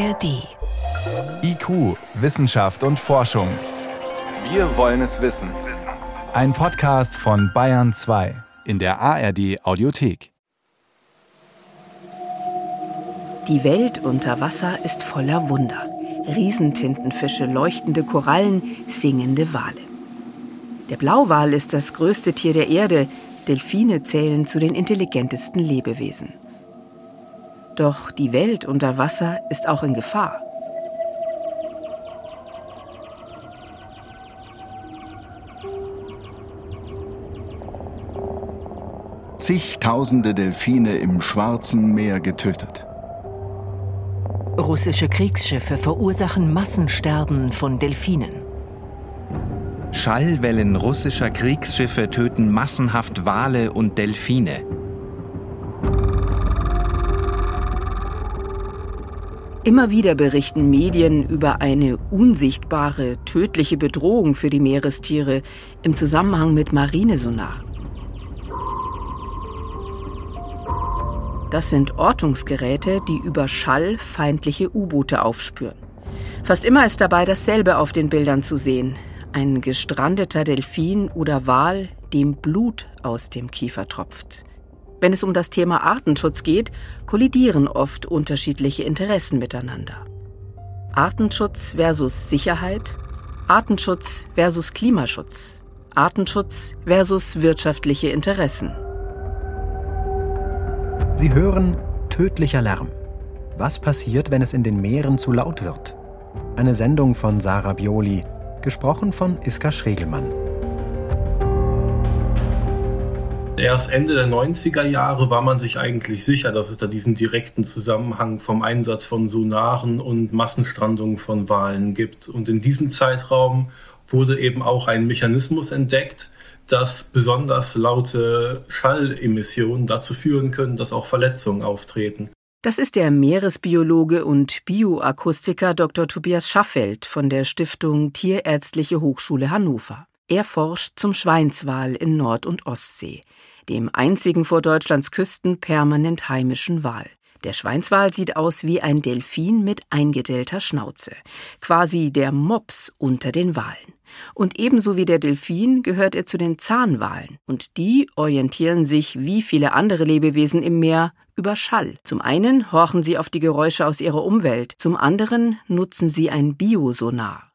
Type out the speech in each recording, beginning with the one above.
ARD. IQ, Wissenschaft und Forschung. Wir wollen es wissen. Ein Podcast von Bayern 2 in der ARD Audiothek. Die Welt unter Wasser ist voller Wunder. Riesentintenfische, leuchtende Korallen, singende Wale. Der Blauwal ist das größte Tier der Erde. Delfine zählen zu den intelligentesten Lebewesen. Doch die Welt unter Wasser ist auch in Gefahr. Zigtausende Delfine im Schwarzen Meer getötet. Russische Kriegsschiffe verursachen Massensterben von Delfinen. Schallwellen russischer Kriegsschiffe töten massenhaft Wale und Delfine. Immer wieder berichten Medien über eine unsichtbare, tödliche Bedrohung für die Meerestiere im Zusammenhang mit Marinesonar. Das sind Ortungsgeräte, die über Schall feindliche U-Boote aufspüren. Fast immer ist dabei dasselbe auf den Bildern zu sehen. Ein gestrandeter Delfin oder Wal, dem Blut aus dem Kiefer tropft. Wenn es um das Thema Artenschutz geht, kollidieren oft unterschiedliche Interessen miteinander. Artenschutz versus Sicherheit, Artenschutz versus Klimaschutz, Artenschutz versus wirtschaftliche Interessen. Sie hören tödlicher Lärm. Was passiert, wenn es in den Meeren zu laut wird? Eine Sendung von Sarah Bioli, gesprochen von Iska Schregelmann. Erst Ende der 90er Jahre war man sich eigentlich sicher, dass es da diesen direkten Zusammenhang vom Einsatz von Sonaren und Massenstrandungen von Walen gibt. Und in diesem Zeitraum wurde eben auch ein Mechanismus entdeckt, dass besonders laute Schallemissionen dazu führen können, dass auch Verletzungen auftreten. Das ist der Meeresbiologe und Bioakustiker Dr. Tobias Schaffeld von der Stiftung Tierärztliche Hochschule Hannover. Er forscht zum Schweinswal in Nord- und Ostsee, dem einzigen vor Deutschlands Küsten permanent heimischen Wal. Der Schweinswal sieht aus wie ein Delfin mit eingedellter Schnauze, quasi der Mops unter den Walen. Und ebenso wie der Delfin gehört er zu den Zahnwalen. Und die orientieren sich wie viele andere Lebewesen im Meer über Schall. Zum einen horchen sie auf die Geräusche aus ihrer Umwelt, zum anderen nutzen sie ein Biosonar.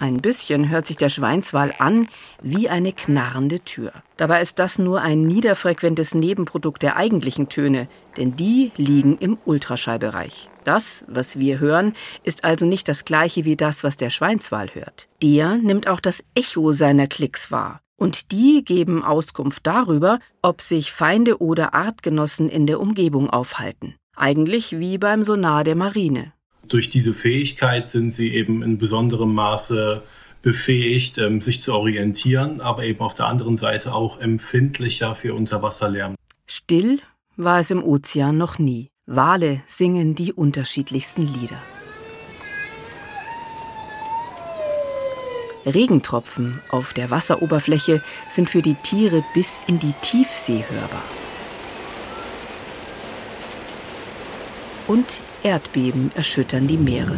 Ein bisschen hört sich der Schweinswal an wie eine knarrende Tür. Dabei ist das nur ein niederfrequentes Nebenprodukt der eigentlichen Töne, denn die liegen im Ultraschallbereich. Das, was wir hören, ist also nicht das gleiche wie das, was der Schweinswal hört. Der nimmt auch das Echo seiner Klicks wahr. Und die geben Auskunft darüber, ob sich Feinde oder Artgenossen in der Umgebung aufhalten. Eigentlich wie beim Sonar der Marine durch diese Fähigkeit sind sie eben in besonderem Maße befähigt, ähm, sich zu orientieren, aber eben auf der anderen Seite auch empfindlicher für Unterwasserlärm. Still war es im Ozean noch nie. Wale singen die unterschiedlichsten Lieder. Regentropfen auf der Wasseroberfläche sind für die Tiere bis in die Tiefsee hörbar. Und Erdbeben erschüttern die Meere.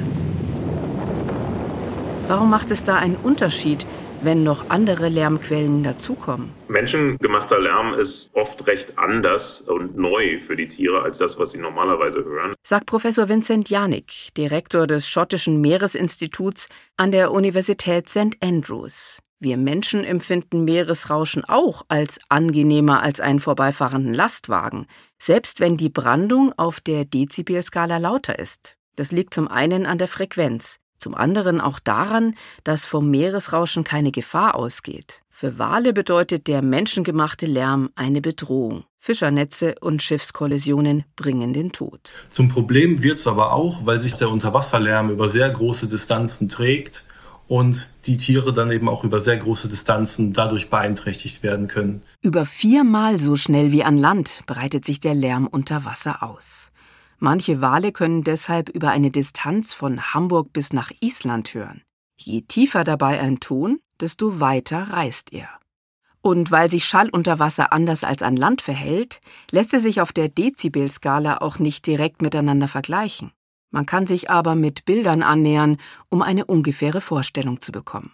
Warum macht es da einen Unterschied, wenn noch andere Lärmquellen dazukommen? Menschengemachter Lärm ist oft recht anders und neu für die Tiere als das, was sie normalerweise hören. Sagt Professor Vincent Janik, Direktor des schottischen Meeresinstituts an der Universität St. Andrews. Wir Menschen empfinden Meeresrauschen auch als angenehmer als einen vorbeifahrenden Lastwagen, selbst wenn die Brandung auf der Dezibelskala lauter ist. Das liegt zum einen an der Frequenz, zum anderen auch daran, dass vom Meeresrauschen keine Gefahr ausgeht. Für Wale bedeutet der menschengemachte Lärm eine Bedrohung. Fischernetze und Schiffskollisionen bringen den Tod. Zum Problem wird es aber auch, weil sich der Unterwasserlärm über sehr große Distanzen trägt und die Tiere dann eben auch über sehr große Distanzen dadurch beeinträchtigt werden können. Über viermal so schnell wie an Land breitet sich der Lärm unter Wasser aus. Manche Wale können deshalb über eine Distanz von Hamburg bis nach Island hören. Je tiefer dabei ein Ton, desto weiter reist er. Und weil sich Schall unter Wasser anders als an Land verhält, lässt er sich auf der Dezibelskala auch nicht direkt miteinander vergleichen. Man kann sich aber mit Bildern annähern, um eine ungefähre Vorstellung zu bekommen.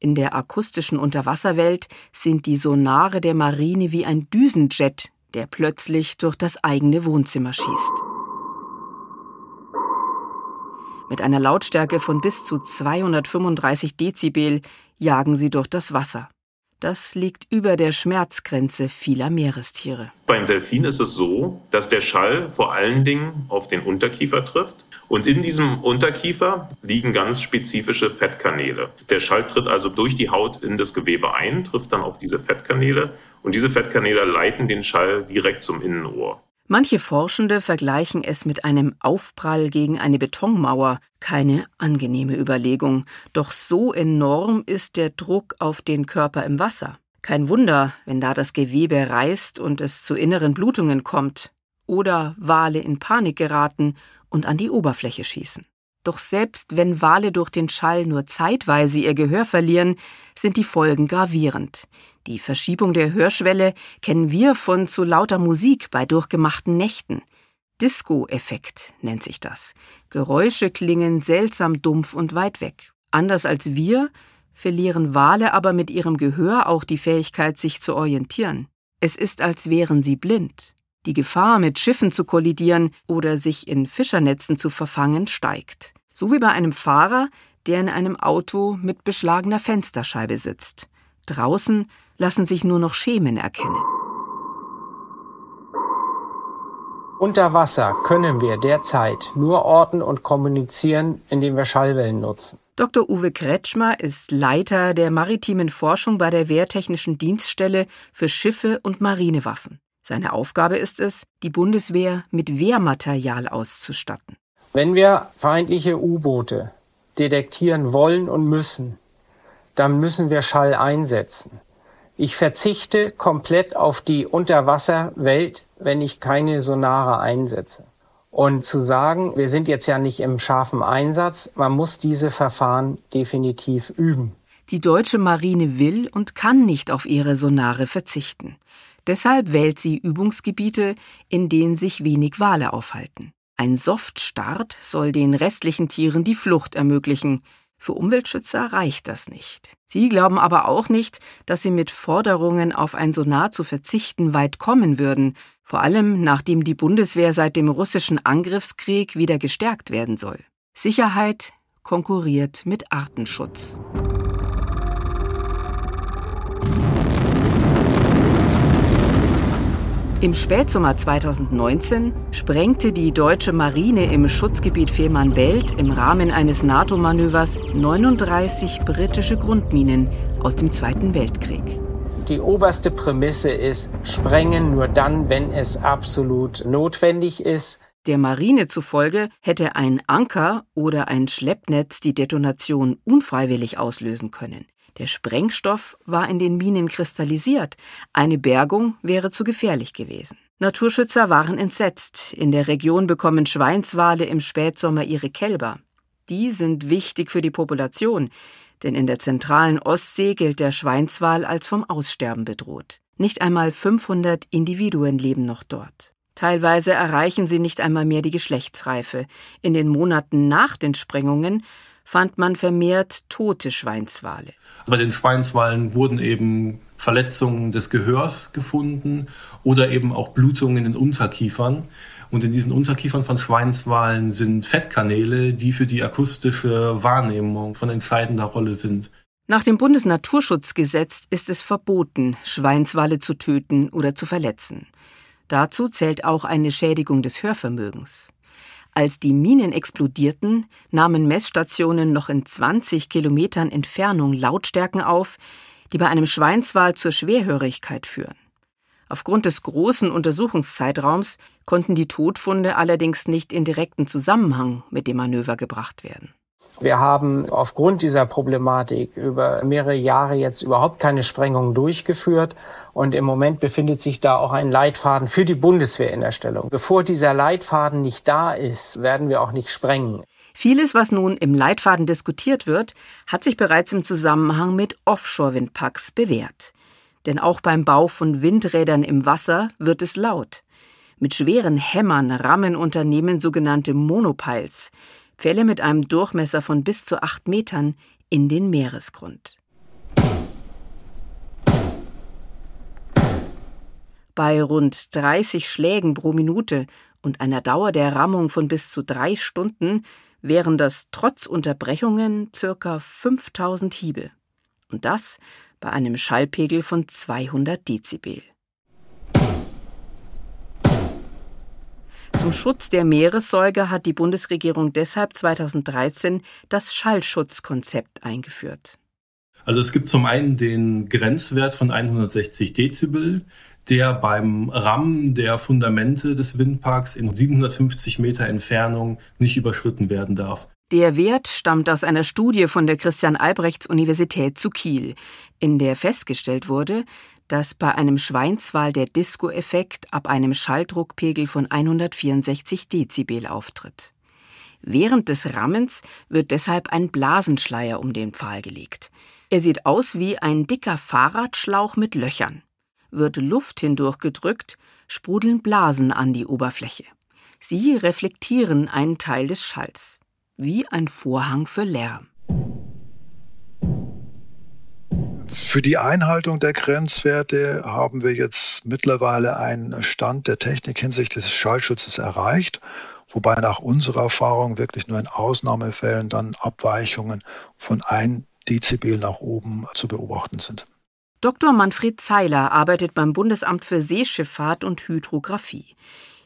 In der akustischen Unterwasserwelt sind die Sonare der Marine wie ein Düsenjet, der plötzlich durch das eigene Wohnzimmer schießt. Mit einer Lautstärke von bis zu 235 Dezibel jagen sie durch das Wasser. Das liegt über der Schmerzgrenze vieler Meerestiere. Beim Delfin ist es so, dass der Schall vor allen Dingen auf den Unterkiefer trifft. Und in diesem Unterkiefer liegen ganz spezifische Fettkanäle. Der Schall tritt also durch die Haut in das Gewebe ein, trifft dann auf diese Fettkanäle und diese Fettkanäle leiten den Schall direkt zum Innenohr. Manche Forschende vergleichen es mit einem Aufprall gegen eine Betonmauer. Keine angenehme Überlegung. Doch so enorm ist der Druck auf den Körper im Wasser. Kein Wunder, wenn da das Gewebe reißt und es zu inneren Blutungen kommt. Oder Wale in Panik geraten und an die Oberfläche schießen. Doch selbst wenn Wale durch den Schall nur zeitweise ihr Gehör verlieren, sind die Folgen gravierend. Die Verschiebung der Hörschwelle kennen wir von zu lauter Musik bei durchgemachten Nächten. Disco-Effekt nennt sich das. Geräusche klingen seltsam dumpf und weit weg. Anders als wir verlieren Wale aber mit ihrem Gehör auch die Fähigkeit, sich zu orientieren. Es ist, als wären sie blind. Die Gefahr, mit Schiffen zu kollidieren oder sich in Fischernetzen zu verfangen, steigt. So wie bei einem Fahrer, der in einem Auto mit beschlagener Fensterscheibe sitzt. Draußen lassen sich nur noch Schemen erkennen. Unter Wasser können wir derzeit nur orten und kommunizieren, indem wir Schallwellen nutzen. Dr. Uwe Kretschmer ist Leiter der maritimen Forschung bei der Wehrtechnischen Dienststelle für Schiffe und Marinewaffen. Seine Aufgabe ist es, die Bundeswehr mit Wehrmaterial auszustatten. Wenn wir feindliche U-Boote detektieren wollen und müssen, dann müssen wir Schall einsetzen. Ich verzichte komplett auf die Unterwasserwelt, wenn ich keine Sonare einsetze. Und zu sagen, wir sind jetzt ja nicht im scharfen Einsatz, man muss diese Verfahren definitiv üben. Die deutsche Marine will und kann nicht auf ihre Sonare verzichten. Deshalb wählt sie Übungsgebiete, in denen sich wenig Wale aufhalten. Ein Softstart soll den restlichen Tieren die Flucht ermöglichen. Für Umweltschützer reicht das nicht. Sie glauben aber auch nicht, dass sie mit Forderungen auf ein Sonar zu verzichten weit kommen würden, vor allem nachdem die Bundeswehr seit dem russischen Angriffskrieg wieder gestärkt werden soll. Sicherheit konkurriert mit Artenschutz. Im Spätsommer 2019 sprengte die deutsche Marine im Schutzgebiet Fehmarnbelt im Rahmen eines NATO-Manövers 39 britische Grundminen aus dem Zweiten Weltkrieg. Die oberste Prämisse ist, sprengen nur dann, wenn es absolut notwendig ist. Der Marine zufolge hätte ein Anker oder ein Schleppnetz die Detonation unfreiwillig auslösen können. Der Sprengstoff war in den Minen kristallisiert. Eine Bergung wäre zu gefährlich gewesen. Naturschützer waren entsetzt. In der Region bekommen Schweinswale im Spätsommer ihre Kälber. Die sind wichtig für die Population, denn in der zentralen Ostsee gilt der Schweinswal als vom Aussterben bedroht. Nicht einmal 500 Individuen leben noch dort. Teilweise erreichen sie nicht einmal mehr die Geschlechtsreife. In den Monaten nach den Sprengungen fand man vermehrt tote Schweinswale. Bei den Schweinswalen wurden eben Verletzungen des Gehörs gefunden oder eben auch Blutungen in den Unterkiefern. Und in diesen Unterkiefern von Schweinswalen sind Fettkanäle, die für die akustische Wahrnehmung von entscheidender Rolle sind. Nach dem Bundesnaturschutzgesetz ist es verboten, Schweinswale zu töten oder zu verletzen. Dazu zählt auch eine Schädigung des Hörvermögens. Als die Minen explodierten, nahmen Messstationen noch in 20 Kilometern Entfernung Lautstärken auf, die bei einem Schweinswal zur Schwerhörigkeit führen. Aufgrund des großen Untersuchungszeitraums konnten die Todfunde allerdings nicht in direkten Zusammenhang mit dem Manöver gebracht werden. Wir haben aufgrund dieser Problematik über mehrere Jahre jetzt überhaupt keine Sprengungen durchgeführt und im Moment befindet sich da auch ein Leitfaden für die Bundeswehr in der Stellung. Bevor dieser Leitfaden nicht da ist, werden wir auch nicht sprengen. Vieles, was nun im Leitfaden diskutiert wird, hat sich bereits im Zusammenhang mit Offshore-Windparks bewährt. Denn auch beim Bau von Windrädern im Wasser wird es laut. Mit schweren Hämmern rammen Unternehmen sogenannte Monopiles, Pfähle mit einem Durchmesser von bis zu acht Metern, in den Meeresgrund. Bei rund 30 Schlägen pro Minute und einer Dauer der Rammung von bis zu drei Stunden wären das trotz Unterbrechungen circa 5000 Hiebe. Und das bei einem Schallpegel von 200 Dezibel. Zum Schutz der Meeressäuger hat die Bundesregierung deshalb 2013 das Schallschutzkonzept eingeführt. Also es gibt zum einen den Grenzwert von 160 Dezibel, der beim Rammen der Fundamente des Windparks in 750 Meter Entfernung nicht überschritten werden darf. Der Wert stammt aus einer Studie von der Christian Albrechts Universität zu Kiel, in der festgestellt wurde, dass bei einem Schweinswal der Disco-Effekt ab einem Schalldruckpegel von 164 Dezibel auftritt. Während des Rammens wird deshalb ein Blasenschleier um den Pfahl gelegt. Er sieht aus wie ein dicker Fahrradschlauch mit Löchern. Wird Luft hindurchgedrückt, sprudeln Blasen an die Oberfläche. Sie reflektieren einen Teil des Schalls, wie ein Vorhang für Lärm. Für die Einhaltung der Grenzwerte haben wir jetzt mittlerweile einen Stand der Technik hinsichtlich des Schallschutzes erreicht, wobei nach unserer Erfahrung wirklich nur in Ausnahmefällen dann Abweichungen von 1 Dezibel nach oben zu beobachten sind. Dr. Manfred Zeiler arbeitet beim Bundesamt für Seeschifffahrt und Hydrographie.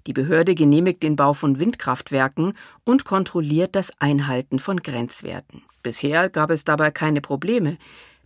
Die Behörde genehmigt den Bau von Windkraftwerken und kontrolliert das Einhalten von Grenzwerten. Bisher gab es dabei keine Probleme.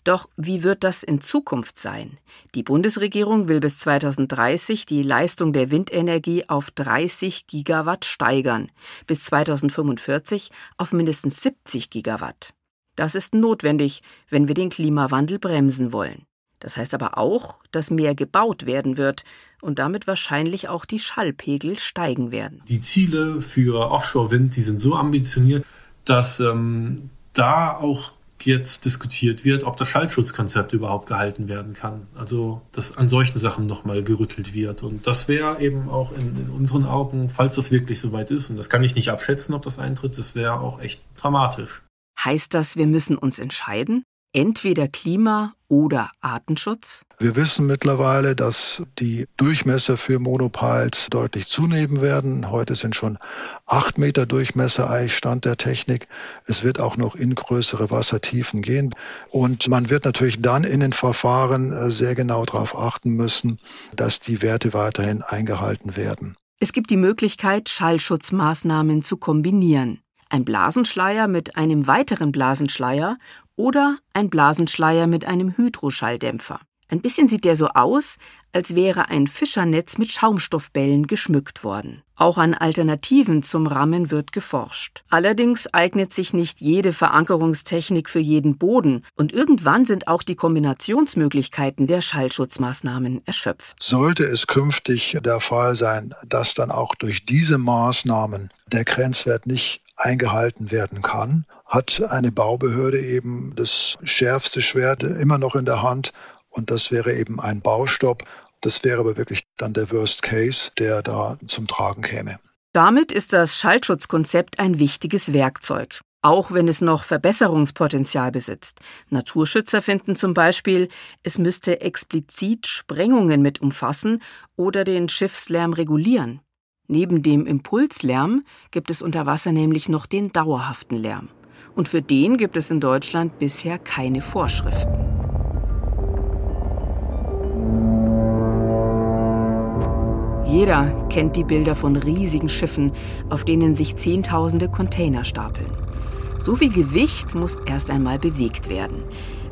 Doch wie wird das in Zukunft sein? Die Bundesregierung will bis 2030 die Leistung der Windenergie auf 30 Gigawatt steigern, bis 2045 auf mindestens 70 Gigawatt. Das ist notwendig, wenn wir den Klimawandel bremsen wollen. Das heißt aber auch, dass mehr gebaut werden wird und damit wahrscheinlich auch die Schallpegel steigen werden. Die Ziele für Offshore-Wind, die sind so ambitioniert, dass ähm, da auch jetzt diskutiert wird, ob das Schallschutzkonzept überhaupt gehalten werden kann. Also, dass an solchen Sachen nochmal gerüttelt wird. Und das wäre eben auch in, in, unseren Augen, falls das wirklich soweit ist, und das kann ich nicht abschätzen, ob das eintritt, das wäre auch echt dramatisch. Heißt das, wir müssen uns entscheiden? Entweder Klima oder Artenschutz? Wir wissen mittlerweile, dass die Durchmesser für Monopiles deutlich zunehmen werden. Heute sind schon acht Meter Durchmesser eigentlich Stand der Technik. Es wird auch noch in größere Wassertiefen gehen. Und man wird natürlich dann in den Verfahren äh, sehr genau darauf achten müssen, dass die Werte weiterhin eingehalten werden. Es gibt die Möglichkeit, Schallschutzmaßnahmen zu kombinieren. Ein Blasenschleier mit einem weiteren Blasenschleier oder ein Blasenschleier mit einem Hydroschalldämpfer. Ein bisschen sieht der so aus, als wäre ein Fischernetz mit Schaumstoffbällen geschmückt worden. Auch an Alternativen zum Rammen wird geforscht. Allerdings eignet sich nicht jede Verankerungstechnik für jeden Boden und irgendwann sind auch die Kombinationsmöglichkeiten der Schallschutzmaßnahmen erschöpft. Sollte es künftig der Fall sein, dass dann auch durch diese Maßnahmen der Grenzwert nicht eingehalten werden kann, hat eine Baubehörde eben das schärfste Schwert immer noch in der Hand und das wäre eben ein Baustopp. Das wäre aber wirklich dann der Worst Case, der da zum Tragen käme. Damit ist das Schallschutzkonzept ein wichtiges Werkzeug, auch wenn es noch Verbesserungspotenzial besitzt. Naturschützer finden zum Beispiel, es müsste explizit Sprengungen mit umfassen oder den Schiffslärm regulieren. Neben dem Impulslärm gibt es unter Wasser nämlich noch den dauerhaften Lärm. Und für den gibt es in Deutschland bisher keine Vorschriften. Jeder kennt die Bilder von riesigen Schiffen, auf denen sich Zehntausende Container stapeln. So viel Gewicht muss erst einmal bewegt werden.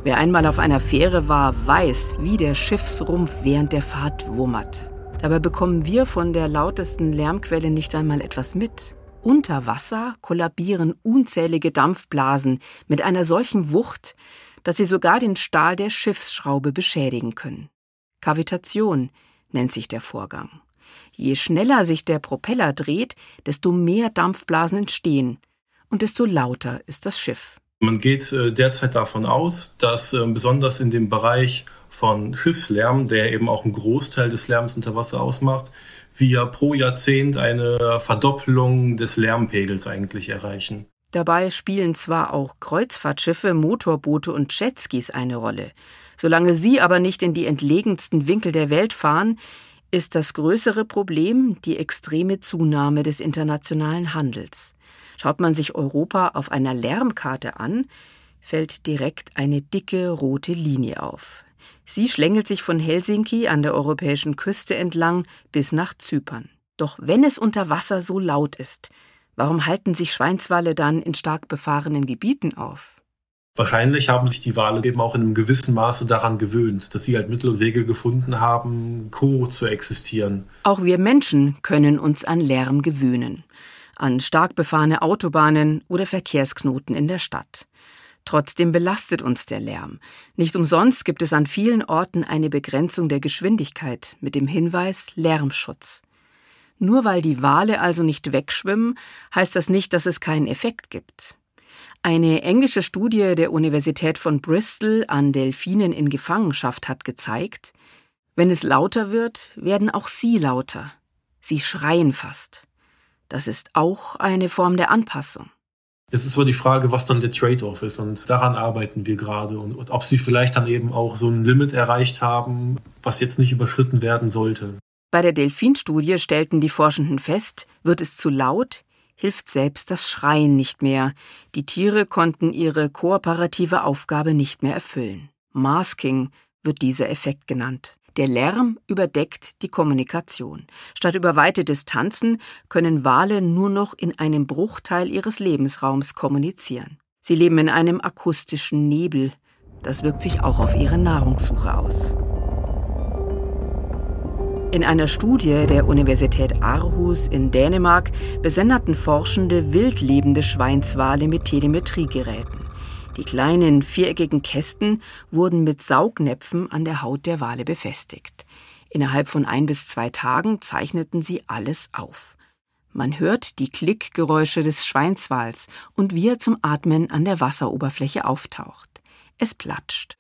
Wer einmal auf einer Fähre war, weiß, wie der Schiffsrumpf während der Fahrt wummert. Dabei bekommen wir von der lautesten Lärmquelle nicht einmal etwas mit. Unter Wasser kollabieren unzählige Dampfblasen mit einer solchen Wucht, dass sie sogar den Stahl der Schiffsschraube beschädigen können. Kavitation nennt sich der Vorgang. Je schneller sich der Propeller dreht, desto mehr Dampfblasen entstehen und desto lauter ist das Schiff. Man geht äh, derzeit davon aus, dass äh, besonders in dem Bereich von Schiffslärm, der eben auch einen Großteil des Lärms unter Wasser ausmacht, wir pro Jahrzehnt eine Verdoppelung des Lärmpegels eigentlich erreichen. Dabei spielen zwar auch Kreuzfahrtschiffe, Motorboote und Jetskis eine Rolle. Solange sie aber nicht in die entlegensten Winkel der Welt fahren, ist das größere Problem die extreme Zunahme des internationalen Handels. Schaut man sich Europa auf einer Lärmkarte an, fällt direkt eine dicke rote Linie auf. Sie schlängelt sich von Helsinki an der europäischen Küste entlang bis nach Zypern. Doch wenn es unter Wasser so laut ist, warum halten sich Schweinswale dann in stark befahrenen Gebieten auf? Wahrscheinlich haben sich die Wale eben auch in einem gewissen Maße daran gewöhnt, dass sie halt Mittel und Wege gefunden haben, co zu existieren. Auch wir Menschen können uns an Lärm gewöhnen, an stark befahrene Autobahnen oder Verkehrsknoten in der Stadt. Trotzdem belastet uns der Lärm. Nicht umsonst gibt es an vielen Orten eine Begrenzung der Geschwindigkeit mit dem Hinweis Lärmschutz. Nur weil die Wale also nicht wegschwimmen, heißt das nicht, dass es keinen Effekt gibt. Eine englische Studie der Universität von Bristol an Delfinen in Gefangenschaft hat gezeigt, wenn es lauter wird, werden auch sie lauter. Sie schreien fast. Das ist auch eine Form der Anpassung. Jetzt ist aber die Frage, was dann der Trade-off ist und daran arbeiten wir gerade und, und ob sie vielleicht dann eben auch so ein Limit erreicht haben, was jetzt nicht überschritten werden sollte. Bei der Delfinstudie stellten die Forschenden fest, wird es zu laut, hilft selbst das Schreien nicht mehr. Die Tiere konnten ihre kooperative Aufgabe nicht mehr erfüllen. Masking wird dieser Effekt genannt. Der Lärm überdeckt die Kommunikation. Statt über weite Distanzen können Wale nur noch in einem Bruchteil ihres Lebensraums kommunizieren. Sie leben in einem akustischen Nebel. Das wirkt sich auch auf ihre Nahrungssuche aus. In einer Studie der Universität Aarhus in Dänemark besenderten Forschende wildlebende Schweinswale mit Telemetriegeräten. Die kleinen viereckigen Kästen wurden mit Saugnäpfen an der Haut der Wale befestigt. Innerhalb von ein bis zwei Tagen zeichneten sie alles auf. Man hört die Klickgeräusche des Schweinswals und wie er zum Atmen an der Wasseroberfläche auftaucht. Es platscht.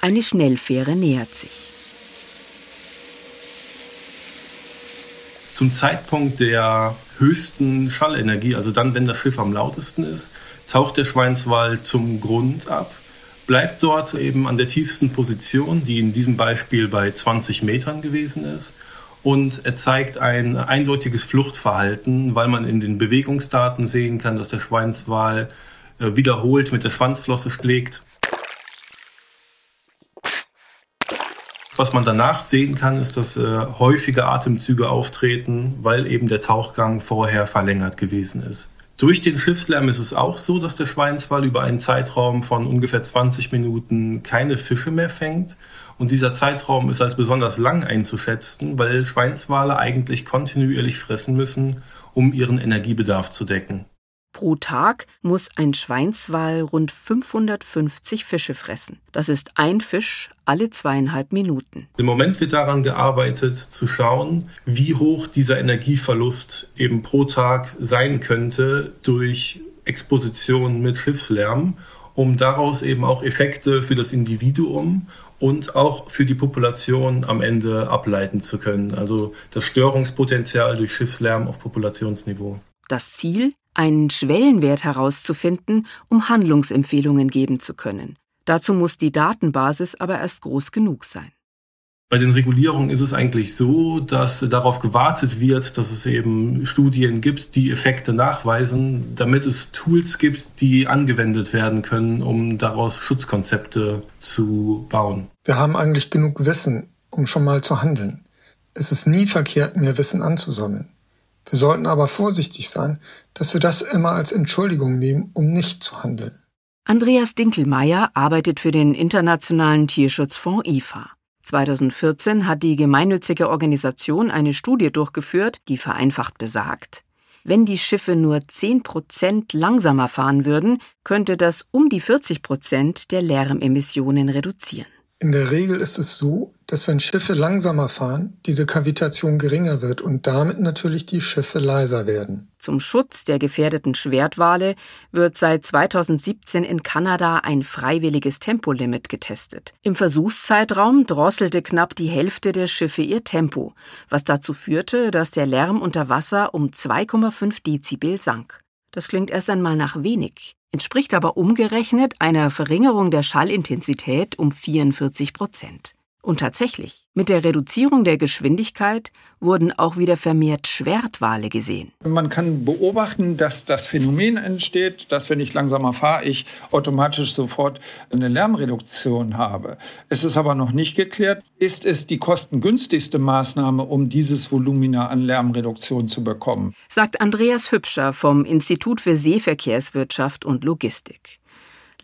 Eine Schnellfähre nähert sich. Zum Zeitpunkt der höchsten Schallenergie, also dann, wenn das Schiff am lautesten ist, taucht der Schweinswal zum Grund ab, bleibt dort eben an der tiefsten Position, die in diesem Beispiel bei 20 Metern gewesen ist. Und er zeigt ein eindeutiges Fluchtverhalten, weil man in den Bewegungsdaten sehen kann, dass der Schweinswal äh, wiederholt mit der Schwanzflosse schlägt Was man danach sehen kann, ist, dass äh, häufige Atemzüge auftreten, weil eben der Tauchgang vorher verlängert gewesen ist. Durch den Schiffslärm ist es auch so, dass der Schweinswal über einen Zeitraum von ungefähr 20 Minuten keine Fische mehr fängt. Und dieser Zeitraum ist als besonders lang einzuschätzen, weil Schweinswale eigentlich kontinuierlich fressen müssen, um ihren Energiebedarf zu decken. Pro Tag muss ein Schweinswal rund 550 Fische fressen. Das ist ein Fisch alle zweieinhalb Minuten. Im Moment wird daran gearbeitet, zu schauen, wie hoch dieser Energieverlust eben pro Tag sein könnte durch Exposition mit Schiffslärm, um daraus eben auch Effekte für das Individuum und auch für die Population am Ende ableiten zu können. Also das Störungspotenzial durch Schiffslärm auf Populationsniveau. Das Ziel, einen Schwellenwert herauszufinden, um Handlungsempfehlungen geben zu können. Dazu muss die Datenbasis aber erst groß genug sein. Bei den Regulierungen ist es eigentlich so, dass darauf gewartet wird, dass es eben Studien gibt, die Effekte nachweisen, damit es Tools gibt, die angewendet werden können, um daraus Schutzkonzepte zu bauen. Wir haben eigentlich genug Wissen, um schon mal zu handeln. Es ist nie verkehrt, mehr Wissen anzusammeln. Wir sollten aber vorsichtig sein, dass wir das immer als Entschuldigung nehmen, um nicht zu handeln. Andreas Dinkelmeier arbeitet für den Internationalen Tierschutzfonds IFA. 2014 hat die gemeinnützige Organisation eine Studie durchgeführt, die vereinfacht besagt, wenn die Schiffe nur 10 Prozent langsamer fahren würden, könnte das um die 40 Prozent der Lärmemissionen reduzieren. In der Regel ist es so, dass wenn Schiffe langsamer fahren, diese Kavitation geringer wird und damit natürlich die Schiffe leiser werden. Zum Schutz der gefährdeten Schwertwale wird seit 2017 in Kanada ein freiwilliges Tempolimit getestet. Im Versuchszeitraum drosselte knapp die Hälfte der Schiffe ihr Tempo, was dazu führte, dass der Lärm unter Wasser um 2,5 Dezibel sank. Das klingt erst einmal nach wenig, entspricht aber umgerechnet einer Verringerung der Schallintensität um 44 Prozent. Und tatsächlich, mit der Reduzierung der Geschwindigkeit wurden auch wieder vermehrt Schwertwale gesehen. Man kann beobachten, dass das Phänomen entsteht, dass wenn ich langsamer fahre, ich automatisch sofort eine Lärmreduktion habe. Es ist aber noch nicht geklärt, ist es die kostengünstigste Maßnahme, um dieses Volumina an Lärmreduktion zu bekommen, sagt Andreas Hübscher vom Institut für Seeverkehrswirtschaft und Logistik.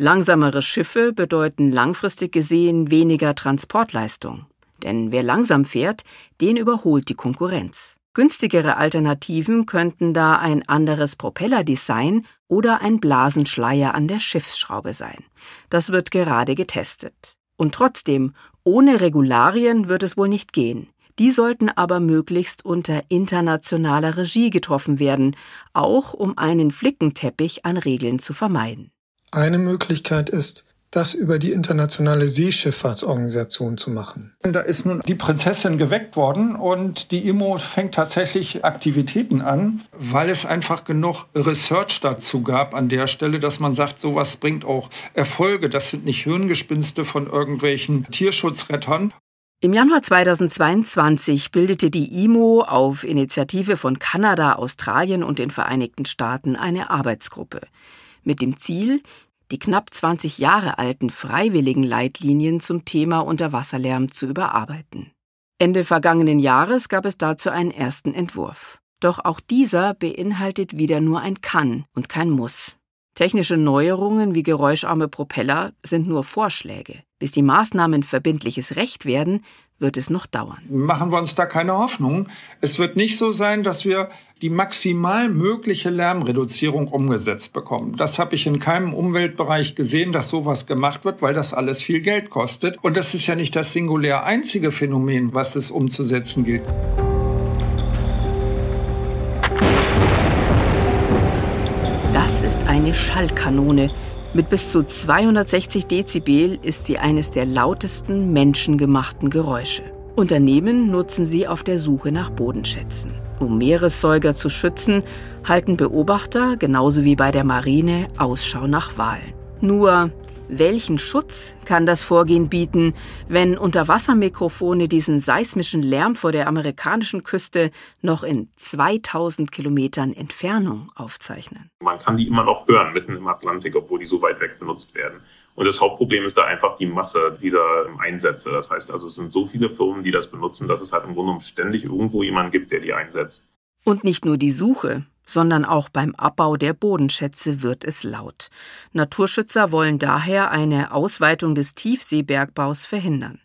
Langsamere Schiffe bedeuten langfristig gesehen weniger Transportleistung. Denn wer langsam fährt, den überholt die Konkurrenz. Günstigere Alternativen könnten da ein anderes Propellerdesign oder ein Blasenschleier an der Schiffsschraube sein. Das wird gerade getestet. Und trotzdem, ohne Regularien wird es wohl nicht gehen. Die sollten aber möglichst unter internationaler Regie getroffen werden, auch um einen Flickenteppich an Regeln zu vermeiden. Eine Möglichkeit ist, das über die Internationale Seeschifffahrtsorganisation zu machen. Da ist nun die Prinzessin geweckt worden und die IMO fängt tatsächlich Aktivitäten an, weil es einfach genug Research dazu gab an der Stelle, dass man sagt, sowas bringt auch Erfolge. Das sind nicht Hirngespinste von irgendwelchen Tierschutzrettern. Im Januar 2022 bildete die IMO auf Initiative von Kanada, Australien und den Vereinigten Staaten eine Arbeitsgruppe mit dem Ziel, die knapp 20 Jahre alten freiwilligen Leitlinien zum Thema Unterwasserlärm zu überarbeiten. Ende vergangenen Jahres gab es dazu einen ersten Entwurf. Doch auch dieser beinhaltet wieder nur ein Kann und kein Muss. Technische Neuerungen wie geräuscharme Propeller sind nur Vorschläge. Bis die Maßnahmen verbindliches Recht werden, wird es noch dauern. Machen wir uns da keine Hoffnung. Es wird nicht so sein, dass wir die maximal mögliche Lärmreduzierung umgesetzt bekommen. Das habe ich in keinem Umweltbereich gesehen, dass sowas gemacht wird, weil das alles viel Geld kostet. Und das ist ja nicht das singulär einzige Phänomen, was es umzusetzen gilt. Das ist eine Schallkanone. Mit bis zu 260 Dezibel ist sie eines der lautesten menschengemachten Geräusche. Unternehmen nutzen sie auf der Suche nach Bodenschätzen. Um Meeressäuger zu schützen, halten Beobachter, genauso wie bei der Marine, Ausschau nach Walen. Nur welchen Schutz kann das Vorgehen bieten, wenn Unterwassermikrofone diesen seismischen Lärm vor der amerikanischen Küste noch in 2000 Kilometern Entfernung aufzeichnen? Man kann die immer noch hören, mitten im Atlantik, obwohl die so weit weg benutzt werden. Und das Hauptproblem ist da einfach die Masse dieser Einsätze. Das heißt also, es sind so viele Firmen, die das benutzen, dass es halt im Grunde genommen ständig irgendwo jemanden gibt, der die einsetzt. Und nicht nur die Suche, sondern auch beim Abbau der Bodenschätze wird es laut. Naturschützer wollen daher eine Ausweitung des Tiefseebergbaus verhindern.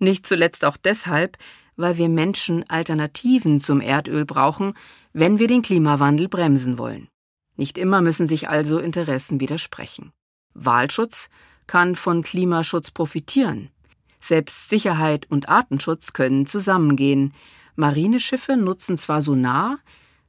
Nicht zuletzt auch deshalb, weil wir Menschen Alternativen zum Erdöl brauchen, wenn wir den Klimawandel bremsen wollen. Nicht immer müssen sich also Interessen widersprechen. Wahlschutz kann von Klimaschutz profitieren. Selbst Sicherheit und Artenschutz können zusammengehen. Marineschiffe nutzen zwar Sonar,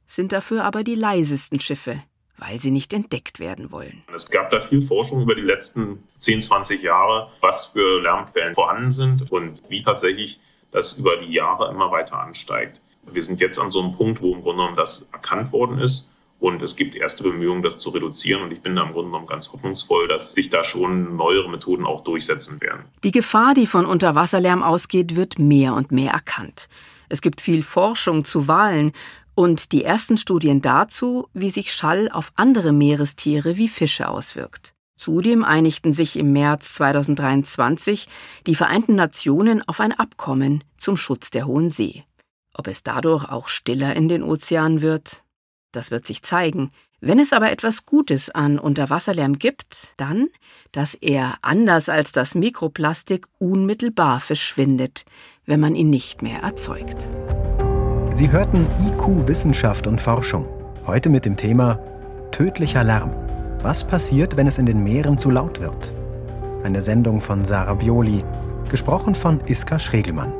sind dafür aber die leisesten Schiffe, weil sie nicht entdeckt werden wollen. Es gab da viel Forschung über die letzten 10, 20 Jahre, was für Lärmquellen vorhanden sind und wie tatsächlich das über die Jahre immer weiter ansteigt. Wir sind jetzt an so einem Punkt, wo im Grunde genommen das erkannt worden ist. Und es gibt erste Bemühungen, das zu reduzieren. Und ich bin da im Grunde genommen ganz hoffnungsvoll, dass sich da schon neuere Methoden auch durchsetzen werden. Die Gefahr, die von Unterwasserlärm ausgeht, wird mehr und mehr erkannt. Es gibt viel Forschung zu Walen und die ersten Studien dazu, wie sich Schall auf andere Meerestiere wie Fische auswirkt. Zudem einigten sich im März 2023 die Vereinten Nationen auf ein Abkommen zum Schutz der Hohen See. Ob es dadurch auch stiller in den Ozeanen wird, das wird sich zeigen. Wenn es aber etwas Gutes an Unterwasserlärm gibt, dann, dass er anders als das Mikroplastik unmittelbar verschwindet, wenn man ihn nicht mehr erzeugt. Sie hörten IQ Wissenschaft und Forschung. Heute mit dem Thema Tödlicher Lärm. Was passiert, wenn es in den Meeren zu laut wird? Eine Sendung von Sarah Bioli. Gesprochen von Iska Schregelmann.